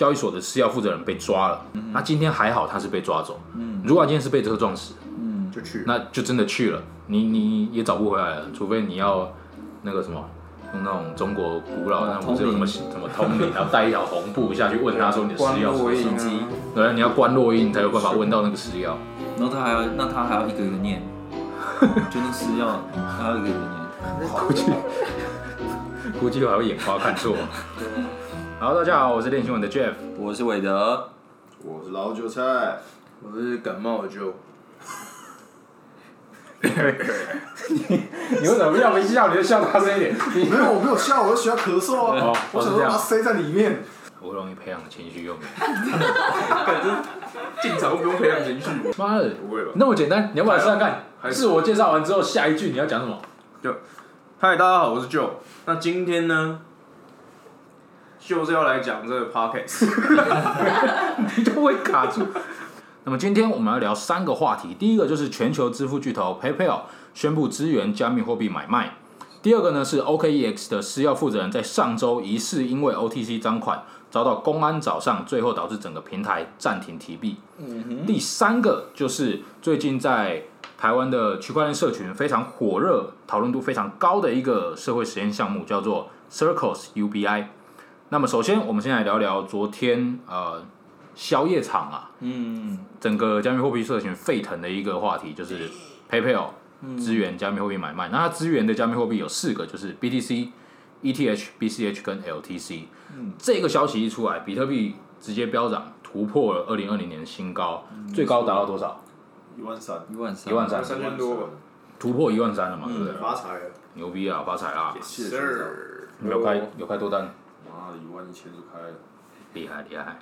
交易所的私钥负责人被抓了。那今天还好他是被抓走，如果他今天是被车撞死，嗯就去。那就真的去了，你你也找不回来了，除非你要那个什么。用那种中国古老的，那不是有什么什么通灵，然后带一条红布下去问他说你的私钥是什么？对，你要关落印才有办法问到那个私钥。然后他还要，那他还要一个一个念，就那私钥还要一个一个念。估计估计还会眼花看错。好，大家好，我是练新闻的 Jeff，我是韦德，我是老韭菜，我是感冒的 Joe。你 你为什么要没笑你就笑大声一点？没有，我没有笑，我是需要咳嗽啊。我想说把它塞在里面。我容易培养情绪用品。反正进场不用培养情绪。妈的，不会吧？那么简单，你要不要试试看？自我介绍完之后，下一句你要讲什么？就，嗨，大家好，我是 Joe。那今天呢，就是要来讲这个 Pockets。你都会卡住。那么今天我们要聊三个话题，第一个就是全球支付巨头 PayPal 宣布支援加密货币买卖，第二个呢是 OKEX 的私钥负责人在上周疑似因为 OTC 赃款遭到公安找上，最后导致整个平台暂停提币。第三个就是最近在台湾的区块链社群非常火热、讨论度非常高的一个社会实验项目，叫做 Circles UBI。那么首先我们先来聊聊昨天呃。宵夜场啊，嗯，整个加密货币社群沸腾的一个话题就是 PayPal 支援加密货币买卖。那它支援的加密货币有四个，就是 BTC、ETH、BCH 跟 LTC。嗯，这个消息一出来，比特币直接飙涨，突破了二零二零年新高，最高达到多少？一万三，一万三，一万三，三千多，突破一万三了嘛？对不对？发财了，牛逼啊！发财啊！是，有开有开多单？妈的，一万一千就开了，厉害厉害。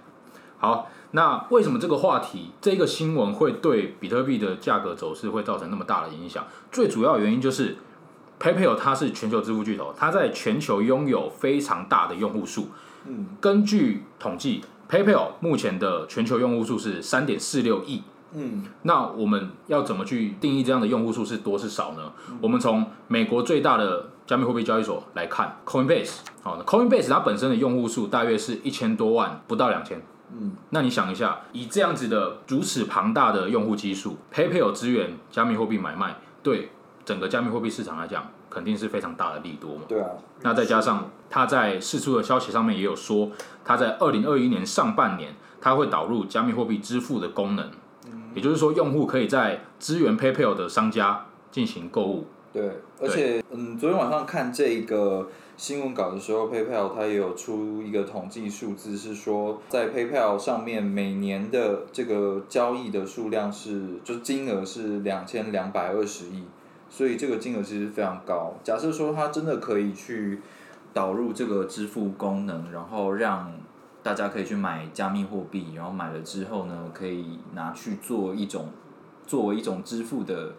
好，那为什么这个话题、这个新闻会对比特币的价格走势会造成那么大的影响？最主要原因就是 PayPal 它是全球支付巨头，它在全球拥有非常大的用户数。嗯，根据统计，PayPal 目前的全球用户数是三点四六亿。嗯，那我们要怎么去定义这样的用户数是多是少呢？我们从美国最大的加密货币交易所来看，Coinbase。好，Coinbase 它本身的用户数大约是一千多万，不到两千。嗯，那你想一下，以这样子的如此庞大的用户基数，PayPal 支援加密货币买卖，对整个加密货币市场来讲，肯定是非常大的利多嘛。对啊。那再加上他在释出的消息上面也有说，他在二零二一年上半年，他会导入加密货币支付的功能，也就是说，用户可以在支援 PayPal 的商家进行购物。对，而且嗯，昨天晚上看这个。新闻稿的时候，PayPal 它也有出一个统计数字，是说在 PayPal 上面每年的这个交易的数量是，就金额是两千两百二十亿，所以这个金额其实非常高。假设说它真的可以去导入这个支付功能，然后让大家可以去买加密货币，然后买了之后呢，可以拿去做一种作为一种支付的。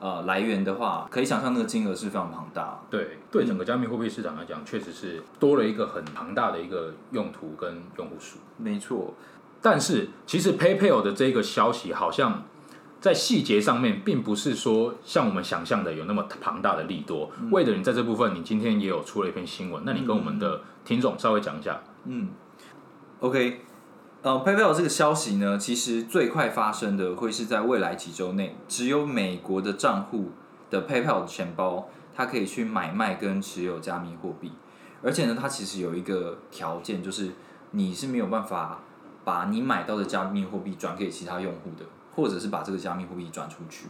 呃，来源的话，可以想象那个金额是非常庞大。对，对整个加密货币市场来讲，确实是多了一个很庞大的一个用途跟用户数。没错，但是其实 PayPal 的这个消息好像在细节上面，并不是说像我们想象的有那么庞大的利多。为了你在这部分，你今天也有出了一篇新闻，那你跟我们的听众稍微讲一下。嗯，OK。呃，PayPal 这个消息呢，其实最快发生的会是在未来几周内，只有美国的账户的 PayPal 的钱包，它可以去买卖跟持有加密货币，而且呢，它其实有一个条件，就是你是没有办法把你买到的加密货币转给其他用户的，或者是把这个加密货币转出去，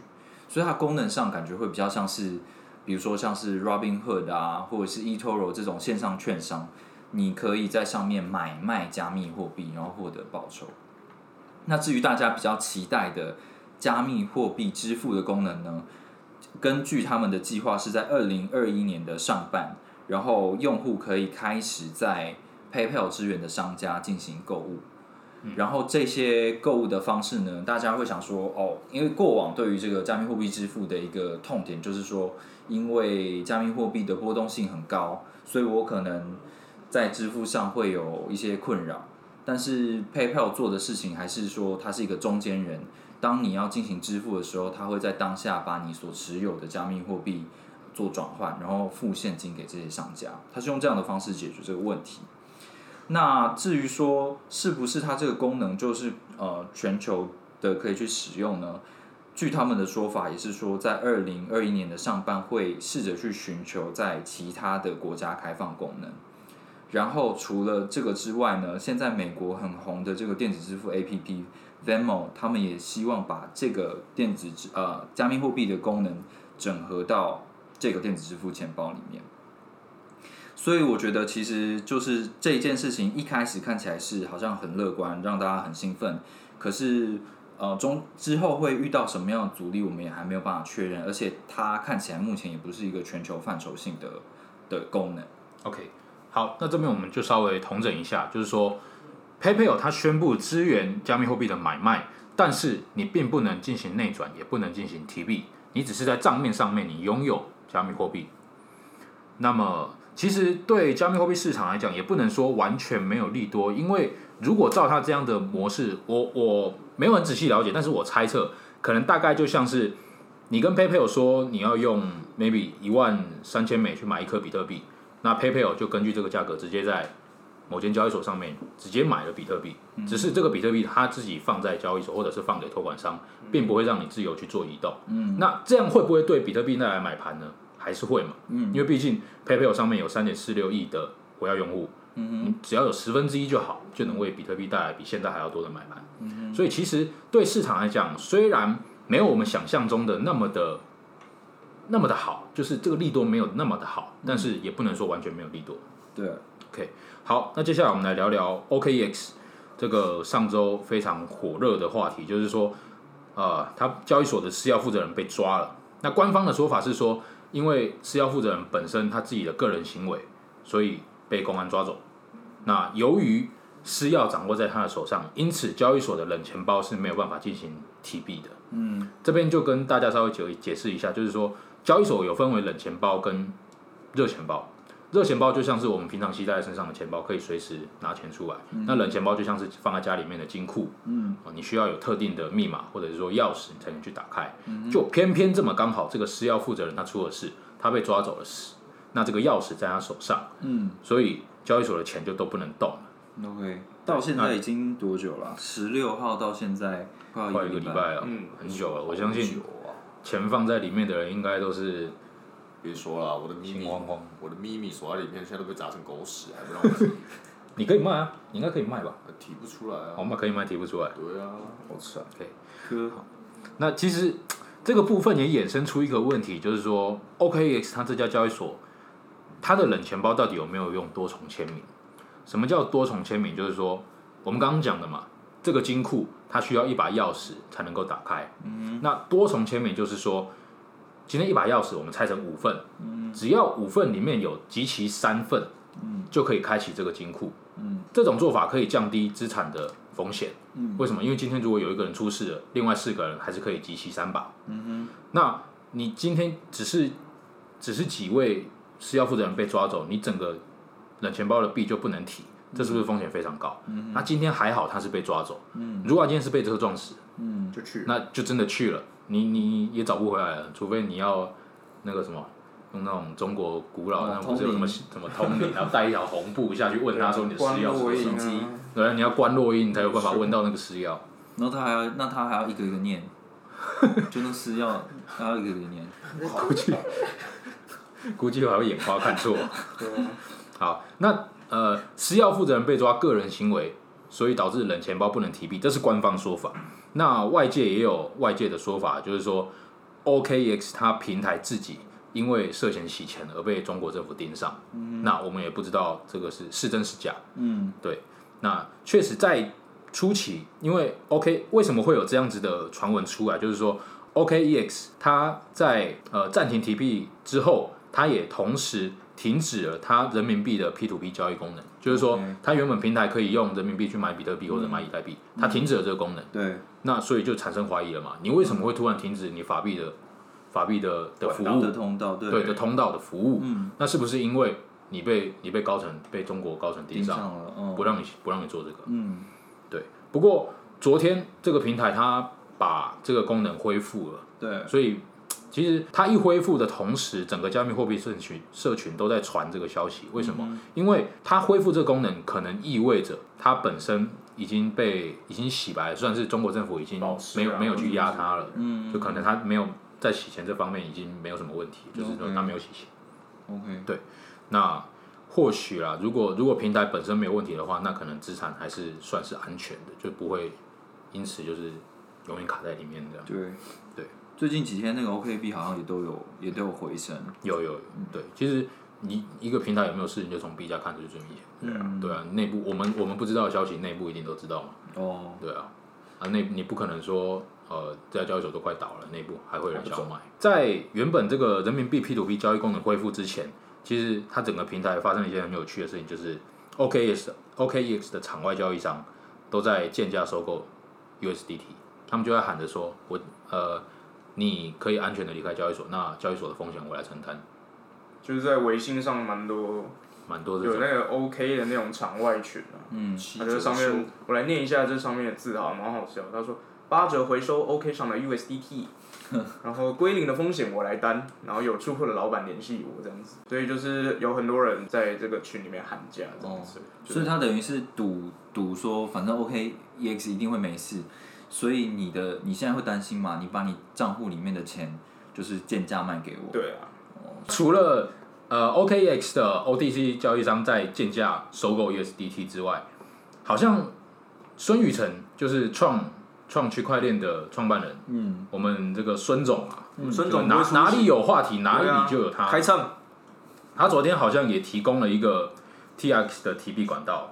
所以它功能上感觉会比较像是，比如说像是 Robinhood 啊，或者是 eToro 这种线上券商。你可以在上面买卖加密货币，然后获得报酬。那至于大家比较期待的加密货币支付的功能呢？根据他们的计划是在二零二一年的上半，然后用户可以开始在 PayPal 支援的商家进行购物。然后这些购物的方式呢，大家会想说，哦，因为过往对于这个加密货币支付的一个痛点就是说，因为加密货币的波动性很高，所以我可能。在支付上会有一些困扰，但是 PayPal 做的事情还是说它是一个中间人。当你要进行支付的时候，它会在当下把你所持有的加密货币做转换，然后付现金给这些商家。它是用这样的方式解决这个问题。那至于说是不是它这个功能就是呃全球的可以去使用呢？据他们的说法，也是说在二零二一年的上半会试着去寻求在其他的国家开放功能。然后除了这个之外呢，现在美国很红的这个电子支付 APP Venmo，他们也希望把这个电子支呃加密货币的功能整合到这个电子支付钱包里面。所以我觉得其实就是这件事情一开始看起来是好像很乐观，让大家很兴奋，可是。呃，中之后会遇到什么样的阻力，我们也还没有办法确认，而且它看起来目前也不是一个全球范畴性的的功能。OK，好，那这边我们就稍微统整一下，就是说，PayPal 它宣布支援加密货币的买卖，但是你并不能进行内转，也不能进行提币，你只是在账面上面你拥有加密货币。那么，其实对加密货币市场来讲，也不能说完全没有利多，因为如果照它这样的模式，我我。没有很仔细了解，但是我猜测，可能大概就像是你跟 PayPal 说你要用 maybe 一万三千美去买一颗比特币，那 PayPal 就根据这个价格直接在某间交易所上面直接买了比特币，只是这个比特币它自己放在交易所或者是放给托管商，并不会让你自由去做移动。嗯，那这样会不会对比特币带来买盘呢？还是会嘛？嗯，因为毕竟 PayPal 上面有三点四六亿的活跃用户。嗯只要有十分之一就好，就能为比特币带来比现在还要多的买盘。嗯所以其实对市场来讲，虽然没有我们想象中的那么的那么的好，就是这个利多没有那么的好，但是也不能说完全没有利多。对，OK，好，那接下来我们来聊聊 OKX 这个上周非常火热的话题，就是说，呃，他交易所的私钥负责人被抓了。那官方的说法是说，因为私钥负责人本身他自己的个人行为，所以被公安抓走。那由于私钥掌握在他的手上，因此交易所的冷钱包是没有办法进行提币的。嗯，这边就跟大家稍微解解释一下，就是说交易所有分为冷钱包跟热钱包。热钱包就像是我们平常携带在身上的钱包，可以随时拿钱出来。那冷钱包就像是放在家里面的金库。嗯，你需要有特定的密码或者是说钥匙，你才能去打开。就偏偏这么刚好，这个私钥负责人他出了事，他被抓走了。那这个钥匙在他手上。嗯，所以。交易所的钱就都不能动了。OK，到现在已经多久了？十六号到现在快一个礼拜了，嗯，很久了。我相信钱放在里面的人应该都是别说了，我的秘密，我的秘密锁在里面，现在都被砸成狗屎，还不让我提。你可以卖啊，你应该可以卖吧？提不出来啊，我们可以卖，提不出来。对啊，好吃啊。那其实这个部分也衍生出一个问题，就是说 OKX 它这家交易所。它的冷钱包到底有没有用多重签名？什么叫多重签名？就是说，我们刚刚讲的嘛，这个金库它需要一把钥匙才能够打开。嗯，那多重签名就是说，今天一把钥匙我们拆成五份，嗯，只要五份里面有集齐三份，嗯，就可以开启这个金库。嗯，这种做法可以降低资产的风险。嗯，为什么？因为今天如果有一个人出事了，另外四个人还是可以集齐三把。嗯哼，那你今天只是只是几位？私钥负责人被抓走，你整个冷钱包的币就不能提，这是不是风险非常高？那今天还好他是被抓走，如果今天是被车撞死，就去，那就真的去了，你你也找不回来了，除非你要那个什么，用那种中国古老那不是有什么什么通灵，然后带一条红布下去问他说你的私钥是什么？对，你要关落音才有办法问到那个私钥。然后他还要，那他还要一个一个念，就那私钥还要一个一个念，估计。估计还会眼花看错。好，那呃，私钥负责人被抓个人行为，所以导致冷钱包不能提币，这是官方说法。那外界也有外界的说法，就是说 OKEX 它平台自己因为涉嫌洗钱而被中国政府盯上。嗯。那我们也不知道这个是是真是假。嗯。对。那确实在初期，因为 OK 为什么会有这样子的传闻出来？就是说，OKEX 它在呃暂停提币之后。它也同时停止了它人民币的 P to P 交易功能，就是说，它原本平台可以用人民币去买比特币或者买以太币，它停止了这个功能。对，那所以就产生怀疑了嘛？你为什么会突然停止你法币的法币的的服务的通道？对的通道的服务？嗯，那是不是因为你被你被高层被中国高层盯上了，不让你不让你做这个？嗯，对。不过昨天这个平台它把这个功能恢复了，对，所以。其实它一恢复的同时，整个加密货币社群社群都在传这个消息。为什么？因为它恢复这个功能，可能意味着它本身已经被已经洗白，算是中国政府已经没有没有去压它了。嗯就可能它没有在洗钱这方面已经没有什么问题，就是说它没有洗钱。OK，那或许啦，如果如果平台本身没有问题的话，那可能资产还是算是安全的，就不会因此就是永远卡在里面这样。对对，最近几天那个 OKB 好像也都有也都有回升。有有有，对，其实你一个平台有没有事情，就从 B 价看出去最明显。对啊，对啊，内部我们我们不知道的消息，内部一定都知道嘛。哦，对啊，啊内你不可能说呃这家交易所都快倒了，内部还会有人想要买。在原本这个人民币 P to P 交易功能恢复之前，其实它整个平台发生了一件很有趣的事情，就是 OKX OKEX 的场外交易商都在贱价收购 USDT，他们就在喊着说，我呃你可以安全的离开交易所，那交易所的风险我来承担，就是在微信上蛮多蛮多的有那个 OK 的那种场外群啊，嗯，它就是上面我来念一下这上面的字哈，蛮好笑。他说八折回收 OK 上的 USDT，然后归零的风险我来担，然后有出货的老板联系我这样子，所以就是有很多人在这个群里面喊价这样子。所以他等于是赌赌说，反正 OKEX 一定会没事，所以你的你现在会担心吗？你把你账户里面的钱就是贱价卖给我，对啊，除了呃 OKX 的 OTC 交易商在贱价收购 USDT 之外，好像孙宇晨就是创创区块链的创办人，嗯，我们这个孙总啊，孙总哪里有话题哪里就有他。开唱，他昨天好像也提供了一个 TX 的提币管道。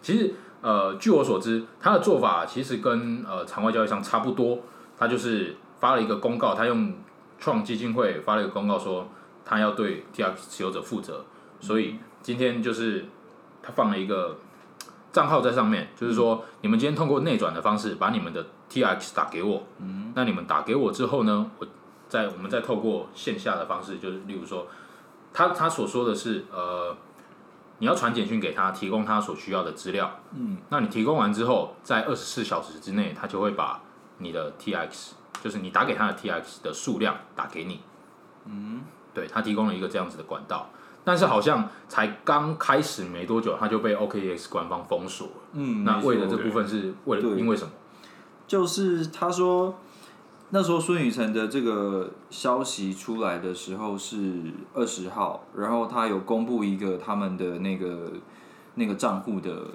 其实，呃，据我所知，他的做法其实跟呃场外交易商差不多。他就是发了一个公告，他用创基金会发了一个公告说，他要对 TX 持有者负责。所以今天就是他放了一个账号在上面，就是说你们今天通过内转的方式把你们的 TX 打给我。嗯，那你们打给我之后呢，我再我们再透过线下的方式，就是例如说。他他所说的是，呃，你要传简讯给他，提供他所需要的资料。嗯，那你提供完之后，在二十四小时之内，他就会把你的 TX，就是你打给他的 TX 的数量打给你。嗯，对他提供了一个这样子的管道，但是好像才刚开始没多久，他就被 OKX 官方封锁了。嗯，那为了这部分是为了因为什么？就是他说那时候孙宇晨的这个消息出来的时候是二十号，然后他有公布一个他们的那个那个账户的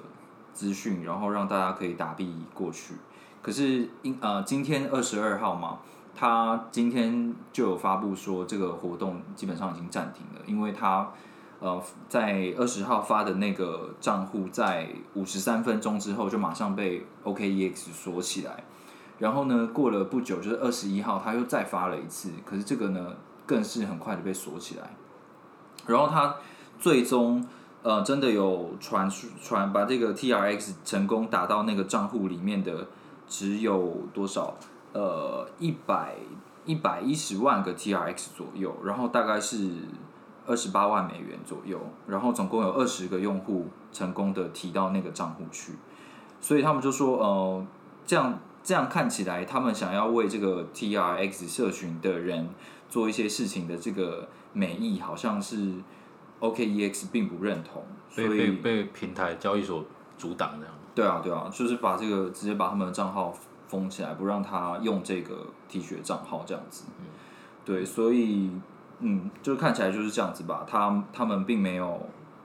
资讯，然后让大家可以打币过去。可是因呃今天二十二号嘛，他今天就有发布说这个活动基本上已经暂停了，因为他。呃，在二十号发的那个账户，在五十三分钟之后就马上被 OKEX 锁起来。然后呢，过了不久，就是二十一号，他又再发了一次，可是这个呢，更是很快的被锁起来。然后他最终呃，真的有传传把这个 TRX 成功打到那个账户里面的，只有多少？呃，一百一百一十万个 TRX 左右，然后大概是二十八万美元左右，然后总共有二十个用户成功的提到那个账户去，所以他们就说，呃，这样这样看起来，他们想要为这个 TRX 社群的人做一些事情的这个美意，好像是 OKEX 并不认同，所被被以被平台交易所阻挡这样。对啊对啊，就是把这个直接把他们的账号封起来，不让他用这个 T 恤账号这样子。对，所以嗯，就看起来就是这样子吧。他他们并没有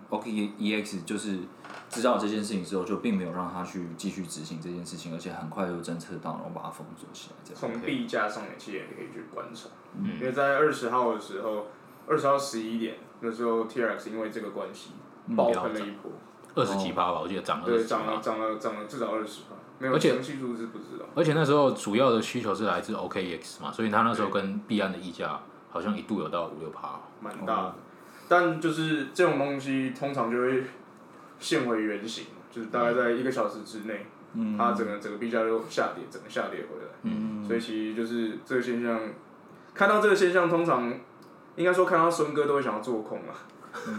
OKEX 就是知道这件事情之后，就并没有让他去继续执行这件事情，而且很快就侦测到，然后把它封锁起来这样。从币价上面其实也可以去观察，嗯因为在二十号的时候，二十号十一点那时候 TRX 因为这个关系爆喷了一波，二十几趴吧，我记得涨了对，涨了。涨了涨了至少二十趴，没有而且详细数字不知道。而且那时候主要的需求是来自 OKX 嘛，所以他那时候跟币安的溢价好像一度有到五六趴。蛮大的，但就是这种东西通常就会现回原形，就是大概在一个小时之内，嗯它整个整个币价就下跌，整个下跌回来。嗯所以其实就是这个现象，看到这个现象，通常应该说看到孙哥都会想要做空啊。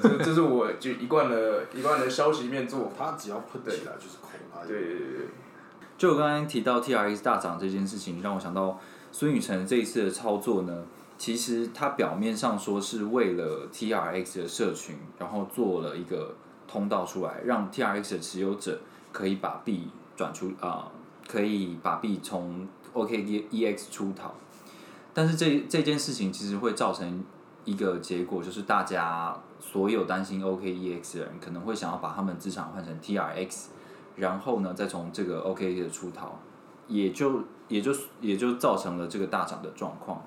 这这是我就一贯的一贯的消息面做法。他只要喷起来就是空啊。对对对对，就我刚刚提到 TRX 大涨这件事情，让我想到孙宇晨这一次的操作呢，其实他表面上说是为了 TRX 的社群，然后做了一个通道出来，让 TRX 的持有者可以把币转出啊、可以把币从 OKEX 出逃。但是这这件事情其实会造成一个结果，就是大家所有担心 OKEX 的人可能会想要把他们资产换成 TRX，然后呢再从这个 OKEX 出逃，也就也就也就造成了这个大涨的状况。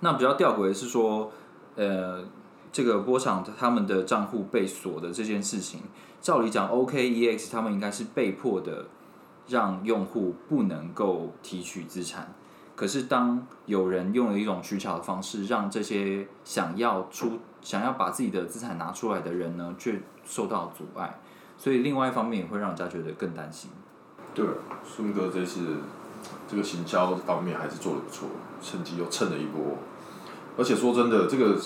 那比较吊诡的是说，呃，这个波场他们的账户被锁的这件事情，照理讲，OKEX 他们应该是被迫的让用户不能够提取资产。可是当有人用了一种取巧的方式，让这些想要出想要把自己的资产拿出来的人呢，却受到阻碍，所以另外一方面也会让人家觉得更担心。对，孙哥这次这个行销方面还是做的不错，趁机又蹭了一波。而且说真的，这个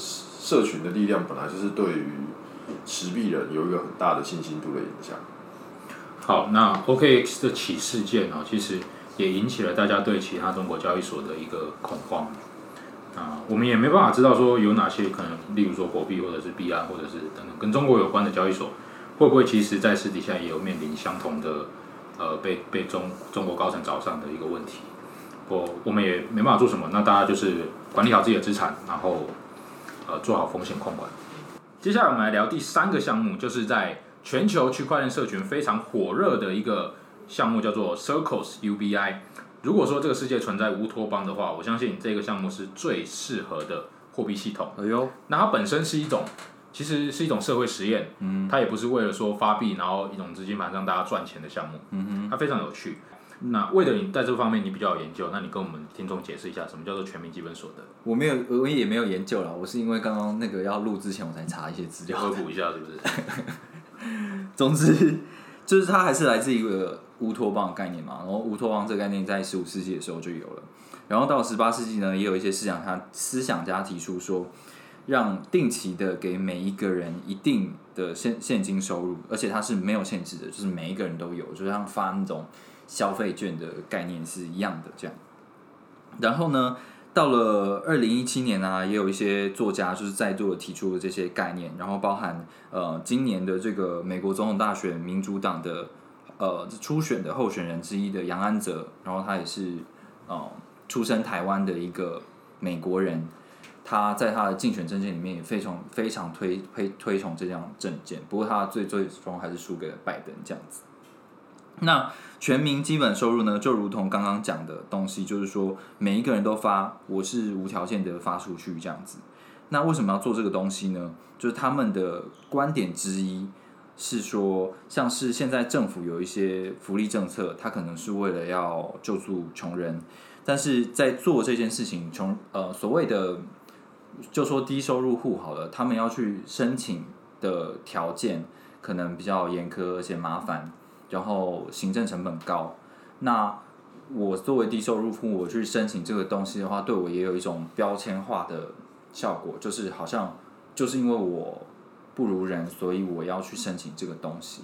社群的力量本来就是对于持币人有一个很大的信心度的影响。好，那 OKX 的起事件呢、其实也引起了大家对其他中国交易所的一个恐慌。啊，我们也没办法知道说有哪些可能，例如说国币或者是币安或者是等等跟中国有关的交易所，会不会其实在私底下也有面临相同的呃被被中中国高层找上的一个问题？我我们也没办法做什么，那大家就是管理好自己的资产，然后呃做好风险控管。接下来我们来聊第三个项目，就是在全球区块链社群非常火热的一个项目，叫做 Circles UBI。如果说这个世界存在乌托邦的话，我相信这个项目是最适合的货币系统。哎呦，那它本身是一种，其实是一种社会实验，嗯它也不是为了说发币，然后一种资金盘让大家赚钱的项目，嗯它非常有趣。那为了你在这方面你比较有研究，那你跟我们听众解释一下什么叫做全民基本所得，我没有，我也没有研究了，我是因为刚刚那个要录之前我才查一些资料。科普一下是不是？总之，就是它还是来自一个乌托邦的概念嘛。然后乌托邦这个概念在十五世纪的时候就有了，然后到十八世纪呢，也有一些思想家思想家提出说，让定期的给每一个人一定的现现金收入，而且它是没有限制的，就是每一个人都有，就像发那种消费券的概念是一样的这样。然后呢，到了二零一七年啊，也有一些作家就是再度的提出了这些概念，然后包含呃今年的这个美国总统大选民主党的呃初选的候选人之一的杨安泽，然后他也是呃出生台湾的一个美国人，他在他的竞选政见里面也非常非常推推推崇这样政见，不过他最最终还是输给了拜登这样子。那全民基本收入呢，就如同刚刚讲的东西，就是说每一个人都发，我是无条件的发出去这样子。那为什么要做这个东西呢？就是他们的观点之一是说，像是现在政府有一些福利政策，它可能是为了要救助穷人，但是在做这件事情，穷呃所谓的就说低收入户好了，他们要去申请的条件可能比较严苛而且麻烦。然后行政成本高，那我作为低收入户，我去申请这个东西的话，对我也有一种标签化的效果，就是好像就是因为我不如人，所以我要去申请这个东西。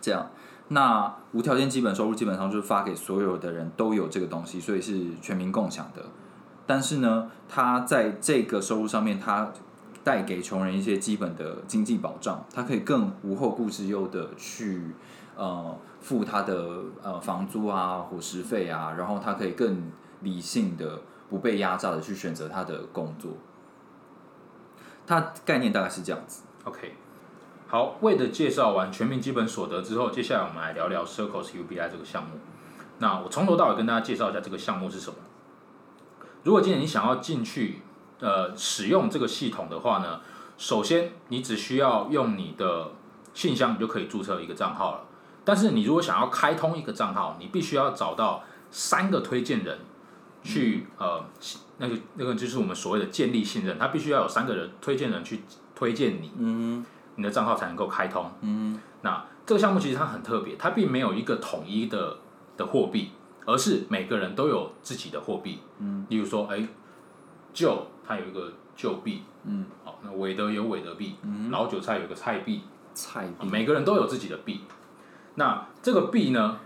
这样，那无条件基本收入基本上就是发给所有的人都有这个东西，所以是全民共享的。但是呢，它在这个收入上面，它带给穷人一些基本的经济保障，他可以更无后顾之忧的去呃付他的呃房租啊、伙食费啊，然后他可以更理性的、不被压榨的去选择他的工作。它概念大概是这样子。OK，好，为的介绍完全民基本所得之后，接下来我们来聊聊 Circles UBI 这个项目。那我从头到尾跟大家介绍一下这个项目是什么。如果今天你想要进去呃使用这个系统的话呢，首先你只需要用你的信箱，你就可以注册一个账号了。但是你如果想要开通一个账号，你必须要找到三个推荐人去、呃那个那个就是我们所谓的建立信任，他必须要有三个人推荐人去推荐你，嗯你的账号才能够开通。嗯那这个项目其实它很特别，它并没有一个统一的的货币，而是每个人都有自己的货币。嗯，例如说，哎，旧它有一个旧币，嗯，好，那韦德有韦德币，嗯，老韭菜有个菜币，菜币每个人都有自己的币。那这个币呢，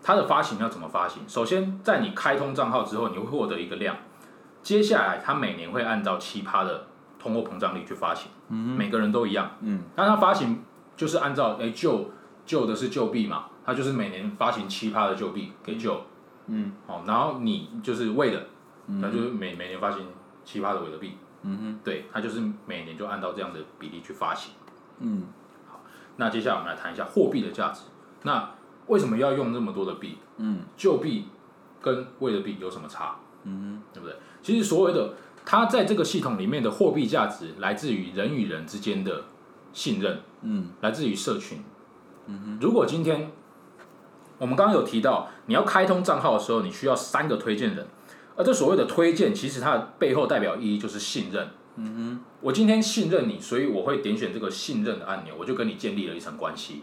它的发行要怎么发行？首先，在你开通账号之后，你会获得一个量，接下来它每年会按照七趴的通货膨胀率去发行，每个人都一样。嗯，那它发行就是按照哎旧旧的是旧币嘛，它就是每年发行七趴的旧币给旧。嗯，好，然后你就是为的，那就是每每年发行七趴的韦德币。嗯哼，对，它就是每年就按照这样的比例去发行。嗯好那接下来我们来谈一下货币的价值。那为什么要用那么多的币？嗯旧币跟魏的币有什么差？嗯对不对？其实所谓的它在这个系统里面的货币价值，来自于人与人之间的信任，嗯来自于社群。嗯如果今天我们刚刚有提到，你要开通账号的时候，你需要三个推荐人，而这所谓的推荐，其实它的背后代表意义就是信任。嗯哼我今天信任你，所以我会点选这个信任的按钮，我就跟你建立了一层关系。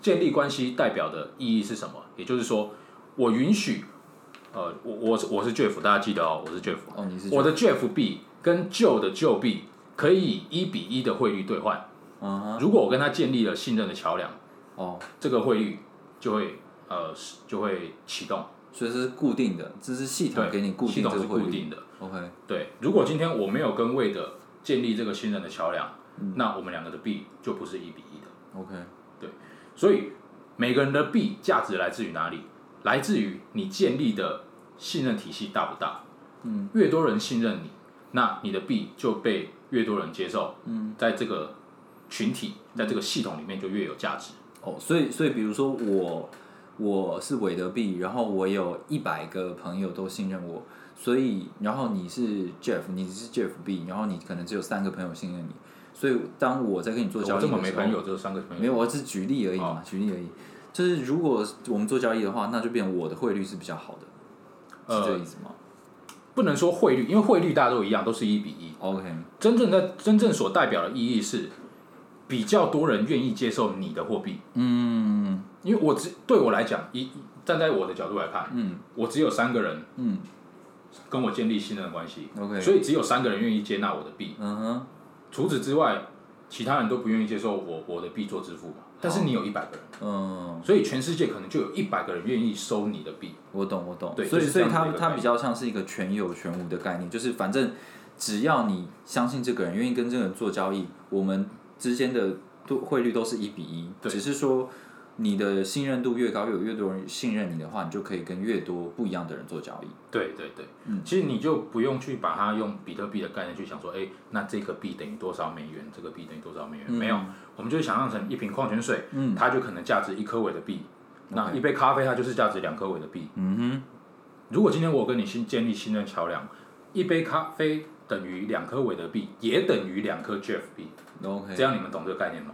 建立关系代表的意义是什么？也就是说，我允许，呃，我我是我是 Jeff，大家记得哦，我是 Jeff，哦，你是我的 Jeff 币跟旧的旧币可以以一比一的汇率兑换。嗯哼，如果我跟他建立了信任的桥梁，哦，这个汇率就会呃就会启动，所以这是固定的，这是系统对，给你固系统是定这个汇率。固定的。OK，对，如果今天我没有跟魏的建立这个信任的桥梁，嗯那我们两个的币就不是一比一的。OK，所以每个人的币价值来自于哪里？来自于你建立的信任体系大不大？嗯，越多人信任你，那你的币就被越多人接受。嗯，在这个群体，在这个系统里面就越有价值。哦，所以所以比如说我我是韦德币，然后我有一百个朋友都信任我，所以然后你是 Jeff，你是 Jeff B，然后你可能只有三个朋友信任你，所以当我在跟你做交易的时候，这么没朋友，只有三个朋友。没有，我只是举例而已嘛，举例而已。就是如果我们做交易的话，那就变成我的汇率是比较好的，是这个意思吗、不能说汇率，因为汇率大家都一样，都是一比一。o k 真正在真正所代表的意义是，比较多人愿意接受你的货币。嗯因为我只对我来讲，一站在我的角度来看，嗯我只有三个人嗯跟我建立信任的关系，，OK，所以只有三个人愿意接纳我的币。嗯哼，除此之外，其他人都不愿意接受我我的币做支付嘛。但是你有一百个人，嗯，所以全世界可能就有一百个人愿意收你的币。我懂我懂。对所以所以就是这样的它它一个概念比较像是一个全有全无的概念，就是反正只要你相信这个人，愿意跟这个人做交易，我们之间的都汇率都是一比一，只是说。你的信任度越高，越有越多人信任你的话，你就可以跟越多不一样的人做交易。对对对，嗯其实你就不用去把它用比特币的概念去想说，哎，那这个币等于多少美元，这个币等于多少美元？没有，我们就想象成一瓶矿泉水，嗯它就可能价值一颗尾的币。那一杯咖啡它就是价值两颗尾的币。嗯哼如果今天我跟你新建立信任桥梁，一杯咖啡等于两颗尾的币，也等于两颗 Jeff 币，哼，OK，这样你们懂这个概念吗？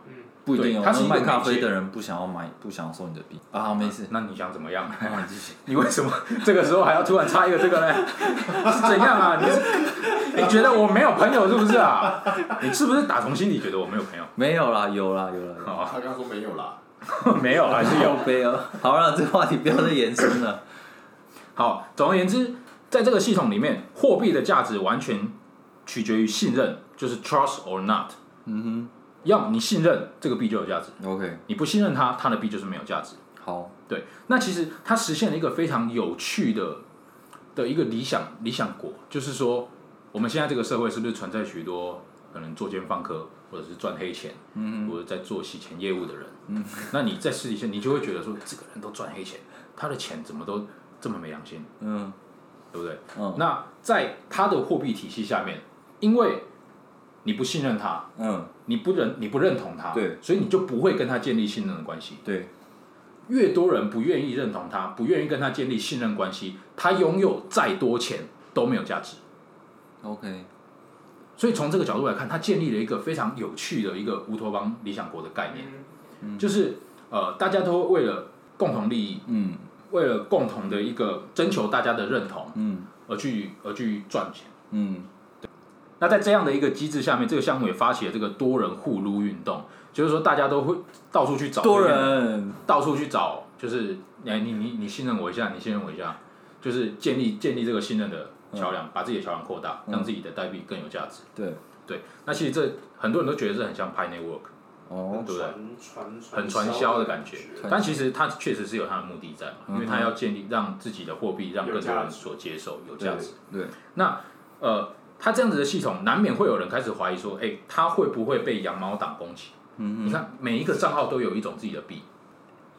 不一定哦。他是卖咖啡的人不想要买，不想要收你的币啊，好没事。那你想怎么样？你为什么这个时候还要突然插一个这个呢？是怎样啊？你是你觉得我没有朋友是不是啊？你是不是打从心里觉得我没有朋友？没有啦，有啦，有啦。有啦哦，他刚刚说没有啦，没有，还是有。靠背啊。好了，这个话题不要再延伸了。好，总而言之，在这个系统里面，货币的价值完全取决于信任，就是 trust or not。嗯要你信任这个币就有价值，，OK，你不信任它，它的币就是没有价值。好，对，那其实它实现了一个非常有趣的的一个理想理想国，就是说，我们现在这个社会是不是存在许多可能作奸犯科，或者是赚黑钱，嗯。或者在做洗钱业务的人？嗯，那你在私底下，你就会觉得说，这个人都赚黑钱，他的钱怎么都这么没良心，嗯。对不对？嗯。那在他的货币体系下面，因为你不信任他，嗯，你不认你不认同他，对，所以你就不会跟他建立信任的关系。对，越多人不愿意认同他，不愿意跟他建立信任关系，他拥有再多钱都没有价值。OK，所以从这个角度来看，他建立了一个非常有趣的一个乌托邦理想国的概念，就是呃，大家都为了共同利益，嗯。为了共同的一个征求大家的认同嗯。而去而去赚钱。嗯那在这样的一个机制下面，这个项目也发起了这个多人互撸运动，就是说大家都会到处去找多人，到处去找，就是哎你你你信任我一下，你信任我一下，就是建立建立这个信任的桥梁，把自己的桥梁扩大，嗯让自己的代币更有价值。对，对，那其实这很多人都觉得这很像 Pi Network，哦，对不对？很传销的感觉，但其实它确实是有它的目的在嘛，因为它要建立让自己的货币让更多人所接受，有价值。对，那呃，它这样子的系统，难免会有人开始怀疑说，哎、它会不会被羊毛党攻击？嗯你看每一个账号都有一种自己的币，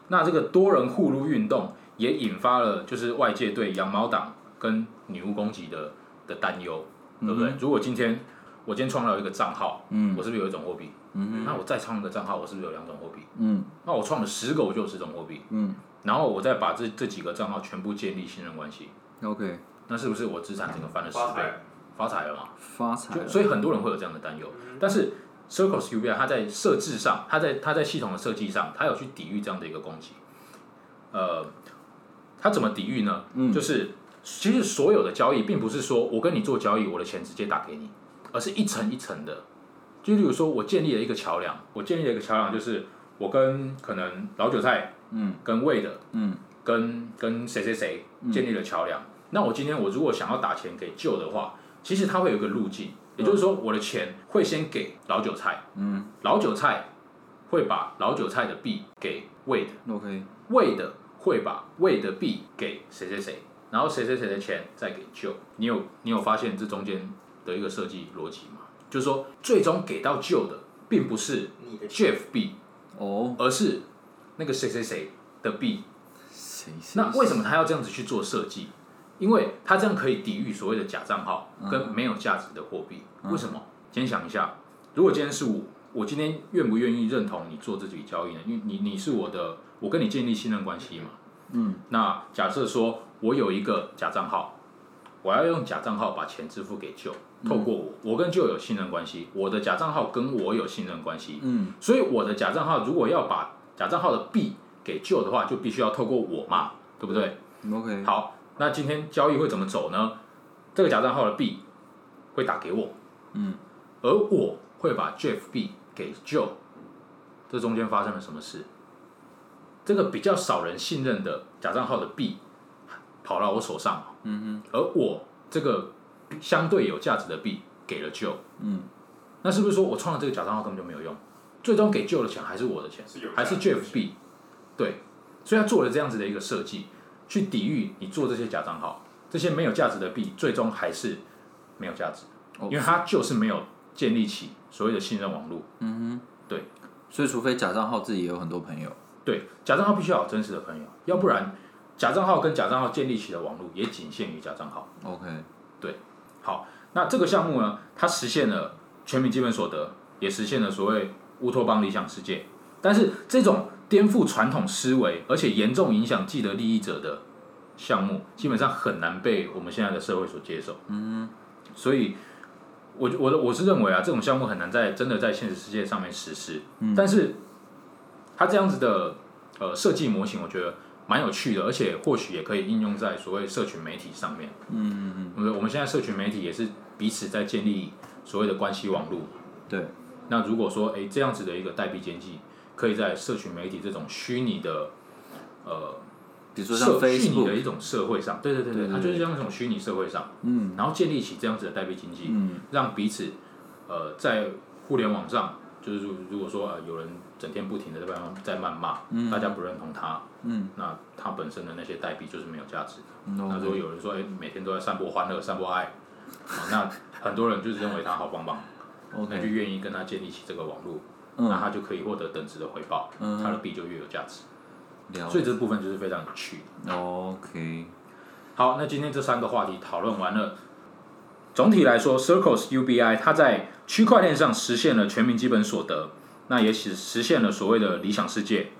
那这个多人互撸运动也引发了就是外界对羊毛党跟女巫攻击的的担忧，对不对？如果今天我今天创造一个账号，嗯。我是不是有一种货币？嗯那我再创一个账号，我是不是有两种货币？嗯。那我创了十个，我就有十种货币，嗯。然后我再把这这几个账号全部建立信任关系，，OK，那是不是我资产整个翻了十倍发财？了嘛？发财了。所以很多人会有这样的担忧，但是 Circles UBI 它在设置上，它在它在系统的设计上，它有去抵御这样的一个攻击。呃，它怎么抵御呢？嗯就是其实所有的交易，并不是说我跟你做交易，我的钱直接打给你，而是一层一层的。就例如说，我建立了一个桥梁，我建立了一个桥梁，就是我跟可能老韭菜，嗯，跟魏的，嗯，跟跟谁谁谁建立了桥梁。那我今天我如果想要打钱给旧的话，其实它会有一个路径，也就是说，我的钱会先给老韭菜，嗯老韭菜会把老韭菜的币给魏的，，OK，魏的会把魏的币给谁谁谁，然后谁谁谁的钱再给旧。你有你有发现这中间的一个设计逻辑吗？就是说，最终给到旧的，并不是你的 Jeff 币，哦，而是那个谁谁谁的币。那为什么他要这样子去做设计？因为它这样可以抵御所谓的假账号跟没有价值的货币。为什么？先想一下，如果今天是我，我今天愿不愿意认同你做这笔交易呢？因为你你是我的，我跟你建立信任关系嘛。嗯。那假设说我有一个假账号，我要用假账号把钱支付给旧，透过我，我跟旧有信任关系，我的假账号跟我有信任关系，嗯所以我的假账号如果要把假账号的币给旧的话，就必须要透过我嘛，对不对？，OK，好，那今天交易会怎么走呢？这个假账号的币会打给我，嗯，而我会把 Jeff 币给 Joe，这中间发生了什么事？这个比较少人信任的假账号的币跑到我手上，嗯而我这个相对有价值的币给了 Joe，嗯。那是不是说我创了这个假账号根本就没有用？最终给 Joe 的钱还是我的钱？是还是 Jeff 币，对，所以他做了这样子的一个设计，去抵御你做这些假账号，这些没有价值的币，最终还是没有价值，哦因为它就是没有建立起所谓的信任网络。嗯哼，对，所以除非假账号自己也有很多朋友，对，假账号必须要有真实的朋友，要不然假账号跟假账号建立起的网络也仅限于假账号。OK，对。好，那这个项目呢，它实现了全民基本所得，也实现了所谓乌托邦理想世界。但是这种颠覆传统思维，而且严重影响既得利益者的项目，基本上很难被我们现在的社会所接受。嗯，所以我我我是认为啊，这种项目很难在真的在现实世界上面实施。嗯，但是它这样子的呃设计模型，我觉得蛮有趣的，而且或许也可以应用在所谓社群媒体上面。嗯嗯我们我们现在社群媒体也是彼此在建立所谓的关系网络。对，那如果说诶这样子的一个代币经济，可以在社群媒体这种虚拟的呃比如说像社虚拟的一种社会上，对对对对，它就是像这种虚拟社会上，嗯。然后建立起这样子的代币经济，嗯。让彼此呃在互联网上，就是如如果说呃有人整天不停的在谩在谩骂，嗯。大家不认同他，嗯，那他本身的那些代币就是没有价值。的。嗯那如果有人说，哎、每天都在散播欢乐、散播爱，啊，那很多人就是认为他好棒棒，那就，OK，愿意跟他建立起这个网络，嗯那他就可以获得等值的回报，嗯他的币就越有价值。所以这部分就是非常有趣。，OK，好，那今天这三个话题讨论完了。总体来说，Circles UBI 它在区块链上实现了全民基本所得，那也实实现了所谓的理想世界。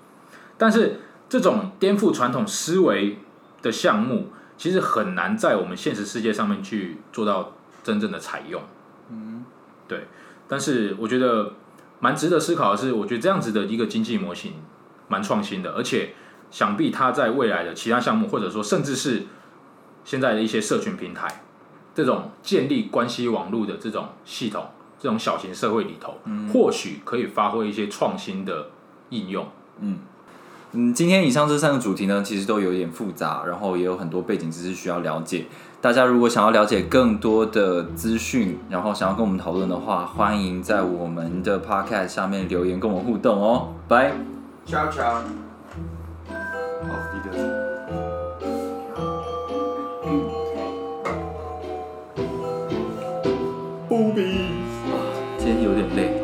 但是这种颠覆传统思维的项目，其实很难在我们现实世界上面去做到真正的采用。嗯，对。但是我觉得蛮值得思考的是，我觉得这样子的一个经济模型蛮创新的，而且想必它在未来的其他项目，或者说甚至是现在的一些社群平台，这种建立关系网络的这种系统，这种小型社会里头，或许可以发挥一些创新的应用。嗯，嗯，今天以上这三个主题呢，其实都有点复杂，然后也有很多背景知识需要了解。大家如果想要了解更多的资讯，然后想要跟我们讨论的话，欢迎在我们的 podcast 下面留言跟我们互动哦。拜，ciao ciao。啊，嗯天的，啊，今天有点累。